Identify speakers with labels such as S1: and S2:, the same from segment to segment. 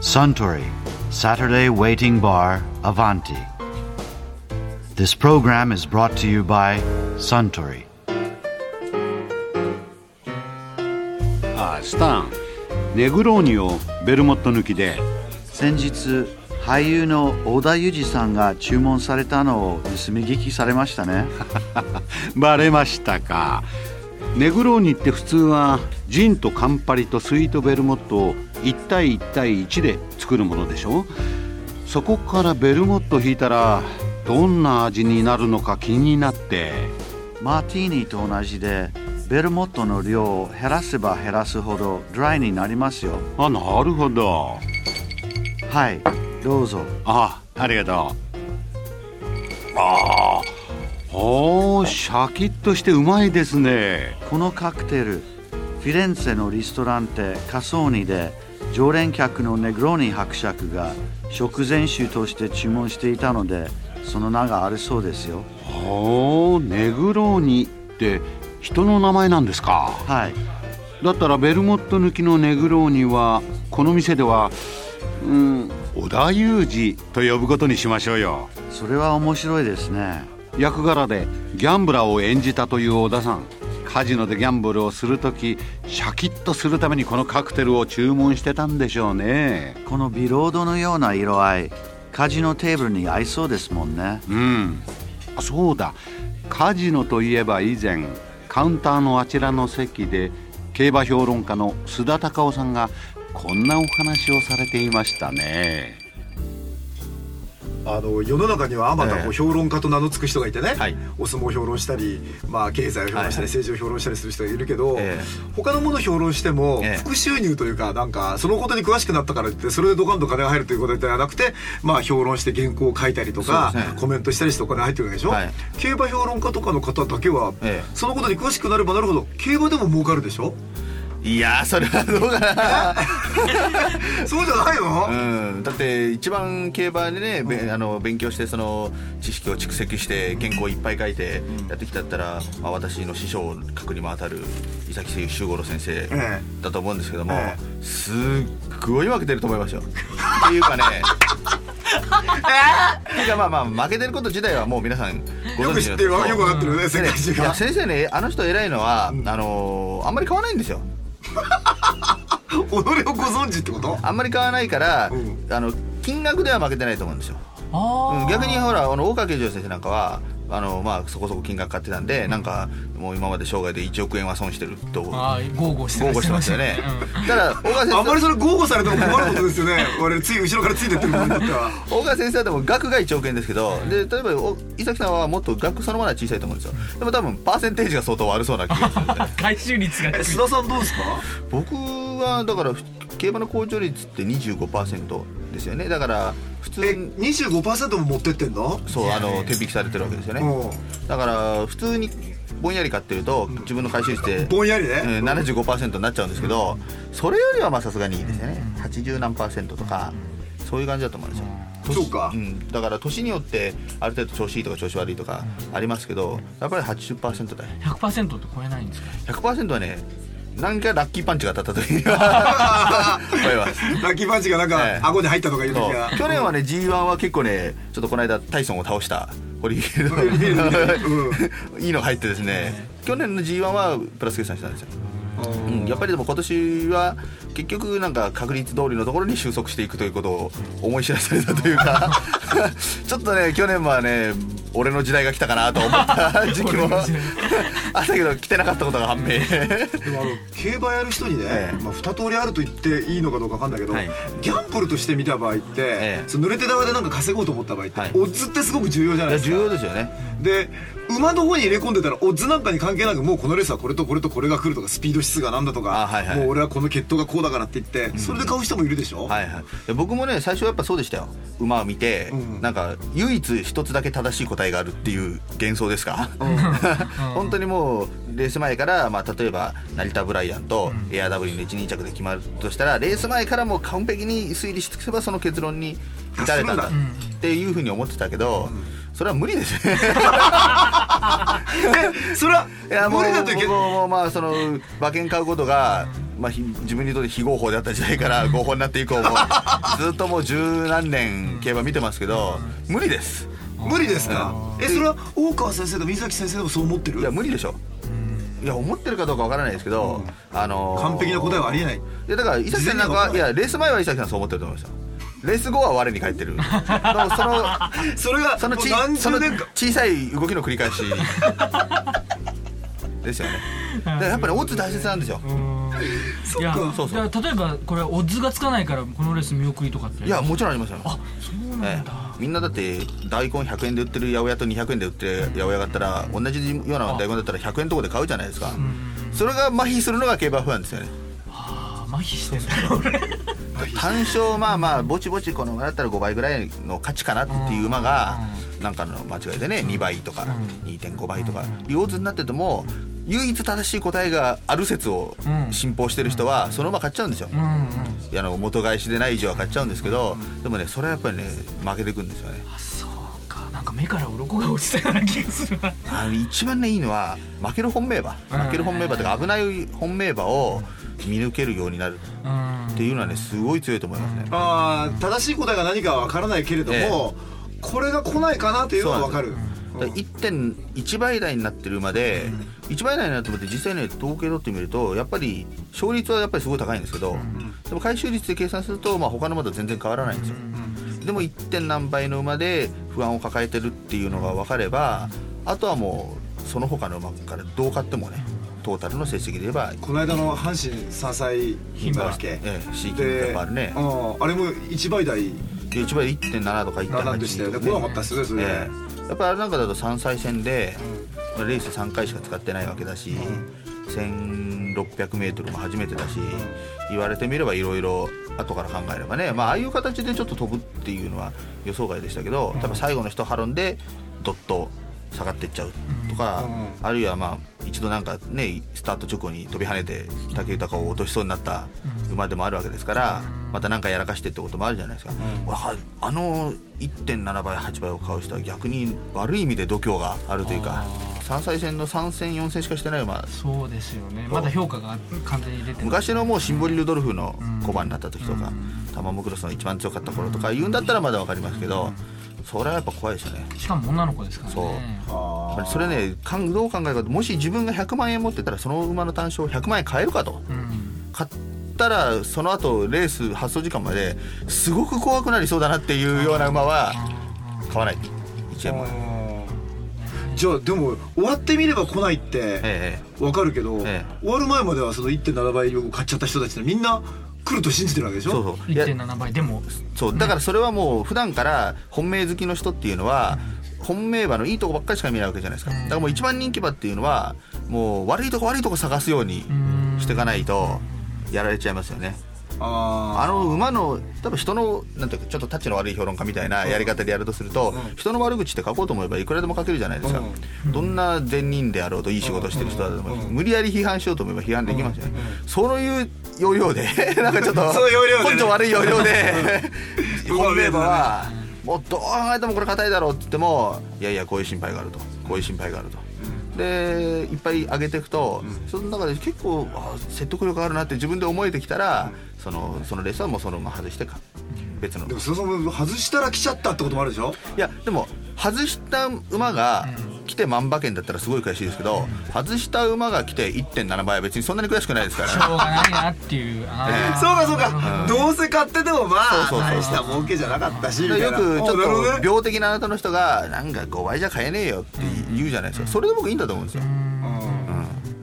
S1: Suntory Saturday Waiting Bar Avanti. This program is brought to you by Suntory.
S2: あスタンネグローニをベルモット抜きで
S1: 先日俳優の小田裕二さんが注文されたのを盗み聞きされましたね
S2: バレましたかネグローニって普通はジンとカンパリとスイートベルモットを1対1対1で作るものでしょそこからベルモット引いたらどんな味になるのか気になって。
S1: マーティーニと同じでベルモットの量を減らせば減らすほどドライになりますよ。
S2: あなるほど。
S1: はいどうぞ。
S2: あありがとう。ああおーシャキッとしてうまいですね。
S1: このカクテルフィレンツェのリストランテカソーニで常連客のネグローニ伯爵が食前酒として注文していたのでその名があるそうですよ。
S2: おーネグローニって人の名前なんですか？
S1: はい。
S2: だったらベルモット抜きのネグローニはこの店ではうん織田裕二と呼ぶことにしましょうよ。
S1: それは面白いですね。
S2: 役柄でギャンブラーを演じたという小田さんカジノでギャンブルをする時シャキッとするためにこのカクテルを注文してたんでしょうね。
S1: このビロードのような色合いカジノテーブルに合いそうですもんね。
S2: うん。あそうだ。カジノといえば以前カウンターのあちらの席で競馬評論家の須田隆夫さんがこんなお話をされていましたね
S3: あの世の中にはあまたこう評論家と名の付く人がいてね、
S4: はい。
S3: お相撲を評論したり、まあ、経済を評論したり、
S4: はい
S3: 政治を評論したりする人がいるけど、
S4: え
S3: 他のものを評論しても
S4: ええ。
S3: 副収入というかなんかそのことに詳しくなったからってそれでドカンと金が入るということではなくて、まあ、評論して原稿を書いたりとか、
S4: ね。
S3: コメントしたりしてお金入ってるわけでしょ、
S4: はい。
S3: 競馬評論家とかの方だけは、
S4: ええ。
S3: そのことに詳しくなればなるほど競馬でも儲かるでしょ？
S4: いやーそれはどうかな。
S3: そうじゃないの、
S4: うん、だって一番競馬でね、べあの勉強してその知識を蓄積して原稿いっぱい書いてやってきたったら、まあ、私の師匠格にも当たる伊崎修五郎先生
S3: え
S4: だと思うんですけども、
S3: え
S4: すっごい負けてると思いますよ。っていうかね。っ ていうかまあまあ負けてること自体はもう皆さんご
S3: よく
S4: 存知の
S3: 知ってるわよくわかってるよね
S4: でね
S3: 世界中が。
S4: いや先生ねあの人偉いのは、あのーあんまり買わないんですよ
S3: 己をご存知ってこと？
S4: あんまり買わないから、
S3: うん。
S4: あの金額では負けてないと思うんですよ。
S5: あ
S4: うん逆にほらあの大川慶次郎先生なんかはあの、まあ、そこそこ金額買ってたんで、なんかもう今まで生涯で1億円は損してると。
S5: ああ豪語して
S4: 豪語してますよね、ただ大川先
S3: あんまり
S4: 生
S3: それ豪語されても困ることですよね。我々つい後ろからついてってるものにとっては
S4: 大川先生はでも額が1億円ですけどで例えばお伊崎さんはもっと額そのものは小さいと思うんですよ。でも多分パーセンテージが相当悪そうな気がするんで。
S5: 回収率が低い。
S3: え須田さんどうですか？
S4: 僕はだから競馬の控除率って25%ですよね。だから普通
S3: え
S4: に
S3: 25%も持ってってんの？
S4: そうあの手引きされてるわけですよね。
S3: う
S4: だから普通にぼんやり買ってると自分の回収率で
S3: んぼんやりね、
S4: うん75%になっちゃうんですけどそれよりはまあさすがにいいですよね。80何パーセントとかそういう感じだと思うんですよ。年
S3: そうか。
S4: ん、だから年によってある程度調子いいとか調子悪いとかありますけどやっぱり80%だよ。
S5: 100%って超えないんですか
S4: ？100%はね何かラッキーパンチが当たった時には
S3: ラッキーパンチがなんか、
S4: ええ。
S3: 顎に入ったとかいう時
S4: そう。
S3: が
S4: 去年はね G1 は結構ねちょっとこの間タイソンを倒したホリーフィ
S3: ホリーフィ
S4: ールいいの入ってですね去年の G1 はプラス計算したんですよ。うん、やっぱりでも今年は結局なんか確率通りのところに収束していくということを思い知らされたというか ちょっとね去年はね俺の時代が来たかなと思った 時期も。あったけど来てなかったことが判明。
S3: でもあの競馬やる人にね、
S4: ええ。
S3: まあ、二通りあると言っていいのかどうか分かんないけど、
S4: はい。
S3: ギャンブルとして見た場合って、
S4: ええ。
S3: その濡れて玉でなんか稼ごうと思った場合って、
S4: はい。
S3: オッズってすごく重要じゃないですか。
S4: 重要ですよね。
S3: で馬の方に入れ込んでたらオッズなんかに関係なくもうこのレースはこれとこれとこれが来るとかスピード指数がなんだとか、
S4: あはいはい。
S3: もう俺はこの血統がこうだからって言って、それで買う人もいるでしょ、
S4: はいはい。で僕もね最初はやっぱそうでしたよ。馬を見て、
S3: うん。
S4: なんか唯一一つだけ正しい答えがあるっていう幻想ですか、本当にもうレース前から、まあ、例えば成田ブライアンとエアダブリンで12着で決まるとしたらレース前からもう完璧に推理し尽くせばその結論に至れたんだ。っていうふうに思ってたけど、それは無理です。ね
S3: えそれはい
S4: やもう
S3: 無理だといけ
S4: 僕もまあその馬券買うことがまあ、ひ自分にとって非合法であった時代から合法になって以降も ずっともう十何年競馬見てますけど無理です。
S3: 無理ですか？えそれは大川先生と水崎先生でもそう思ってる？
S4: いや無理でしょ。いや思ってるかどうかわからないですけど、あのー
S3: 完璧な答えはありえない。
S4: いやだから伊崎さんなんかいやレース前は伊崎さんそう思ってると思いますよ。レース後は我に返ってる。その
S3: それが
S4: そのちその小さい動きの繰り返しですよね。だからやっぱりオッズ大切なんですよ
S5: いや
S4: そうそう。
S5: 例えばこれオッズがつかないからこのレース見送りとかって。
S4: いやもちろんありますよ。
S5: あそうな
S4: え
S5: んだ、
S4: え、みんなだって大根100円で売ってる八百屋と200円で売ってる八百屋があったら同じような大根だったら100円とこで買うじゃないですか。それが麻痺するのが競馬ファンですよね。
S5: あー麻痺してんだ俺
S4: 単勝まあまあぼちぼちこの馬だったら5倍ぐらいの価値かなっていう馬がなんかの間違いでね2倍とか2.5倍とかいうオッズになってても唯一正しい答えがある説を
S5: うん
S4: 信奉してる人はその馬買っちゃうんですよ。
S5: うんうん。
S4: いやあの元返しでない以上は買っちゃうんですけどでもねそれはやっぱりね負けてくんですよね。
S5: あそうか。なんか目から鱗が落ちたような気がするな。
S4: あの一番ねいいのは負ける本命馬。
S5: うん。
S4: 負ける本命馬とか危ない本命馬を見抜けるようになる。
S5: うん。
S4: っていうのはねすごい強いと思いますね。
S3: あー正しい答えが何かは分からないけれども、これが来ないかなっていうのは分かる。
S4: だから1.1倍台になってる馬で、1倍台になってる馬って実際ね統計取ってみるとやっぱり勝率はやっぱりすごい高いんですけど、でも回収率で計算すると、まあ、他の馬と全然変わらないんですよ、でも 1. 点何倍の馬で不安を抱えてるっていうのが分かればあとはもうその他の馬からどう勝ってもねトータルの成績で言えば
S3: この間の阪神3歳牝馬だっけ？
S4: ええやっぱあるね。
S3: うんあれも1倍台。
S4: で1倍1.7とか1.8
S3: なんでしたよね。来なかったっすねそれ。ね
S4: ええ。やっぱあれなんかだと3歳戦で、まあレース3回しか使ってないわけだし、1600m も初めてだし、言われてみればいろいろ後から考えればね、まあ、ああいう形でちょっと飛ぶっていうのは予想外でしたけど、多分最後の一ハロンでドッと下がっていっちゃうとか、あるいはまあ一度なんかねスタート直後に飛び跳ねて武豊を落としそうになった馬でもあるわけですから、また何かやらかしてってこともあるじゃないですか、俺はあの1.7倍8倍を買う人は逆に悪い意味で度胸があるというか3歳戦の3戦4戦しかしてない馬。
S5: そうですよね。まだ評価が完全に出て
S4: 昔のもうシンボリ・ルドルフの小判になった時とか、タマモクロスの一番強かった頃とか言うんだったらまだ分かりますけど、それはやっぱ怖いですよね。
S5: しかも女の子ですからね。
S4: そう。それねかんどう考えるかともし自分が100万円持ってたらその馬の単勝100万円買えるかと。
S5: うん。
S4: 買ったらその後レース発走時間まですごく怖くなりそうだなっていうような馬は買わない1円も
S3: じゃあでも終わってみれば来ないって
S4: え
S3: 分かるけど、
S4: え
S3: 終わる前まではその1.7倍を買っちゃった人たちってみんな来ると信じてるわけでしょ？
S4: えそうそう。いや
S5: 1.7倍でも。
S4: そう。だからそれはもう普段から本命好きの人っていうのは本命馬のいいとこばっかりしか見ないわけじゃないですか。だからもう一番人気馬っていうのはもう悪いとこ悪いとこ探すようにしていかないとやられちゃいますよね。
S3: あ
S4: あの馬の多分人のなんていうかちょっとタッチの悪い評論家みたいなやり方でやるとすると、人の悪口って書こうと思えばいくらでも書けるじゃないですか、どんな善人であろうといい仕事してる人だと思います、無理やり批判しようと思えば批判できますよね、そういう要領でなんかちょっと 根性悪い要領で
S3: 馬
S4: 本命馬は もうどう考えてもこれ硬いだろうって言ってもいやいやこういう心配があると。こういう心配があると。でいっぱい上げていくと、その中で結構あ説得力あるなって自分で思えてきたら、そのそのレースはもうそのまま外してか別の。
S3: でもそもそも外したら来ちゃったってこともあるでしょ？
S4: いやでも外した馬が来て万馬券だったらすごい悔しいですけど、外した馬が来て1.7倍は別にそんなに悔しくないですから。
S5: しょうがないなっていう
S3: そうかそうか、どうせ買っててもまあ
S4: そうそうそう
S3: 大した儲けじゃなかったしみたい
S4: よ
S3: な。
S4: くちょっと病的なあなたの人がなんか5倍じゃ買えねえよって言うじゃないですか。それで僕いいんだと思うんですよ、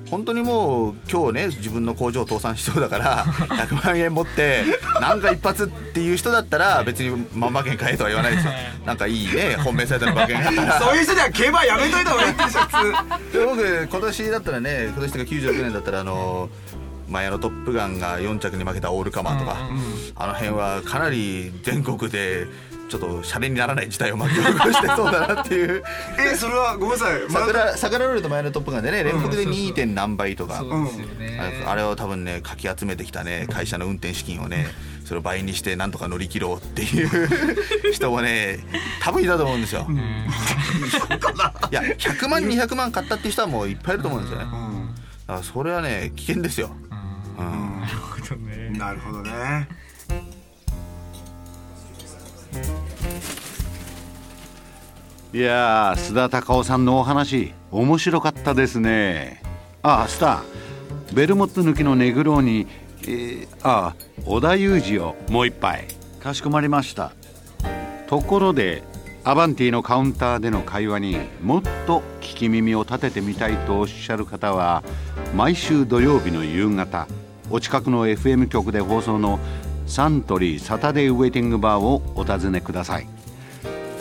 S4: 本当にもう今日ね自分の工場を倒産しそうだから 100万円持ってなんか一発っていう人だったら別に万馬券買えとは言わないですよ。なんかいいね本命サイトの馬券
S3: そういう人には競馬やめといた方がいいってシャツ
S4: で僕今年だったらね今年とか96年だったらあの前の「トップガン」が4着に負けたオールカマーとか、あの辺はかなり全国でちょっとシャレにならない事態を巻き起こしてそうだなっていう。
S3: えそれはごめんなさい。
S4: 桜桜ロールと前の「トップガン」でね連続で 2. 点何倍とか、あれあれを多分ねかき集めてきたね会社の運転資金をねそれを倍にしてなんとか乗り切ろうっていう 人もね多分いたと思うんですよ。いや100万200万買ったっていう人はもういっぱいいると思うんですよね。だからそれはね危険ですよ。
S5: なるほどね。
S3: なるほどね
S2: いやー須田隆夫さんのお話面白かったですね。ああスターベルモット抜きのネグローに、えー、あ織田裕二をもう一杯
S1: かしこまりました。
S2: ところでアバンティのカウンターでの会話にもっと聞き耳を立ててみたいとおっしゃる方は毎週土曜日の夕方お近くの FM 局で放送のサントリーサタデーウェイティングバーをお尋ねください。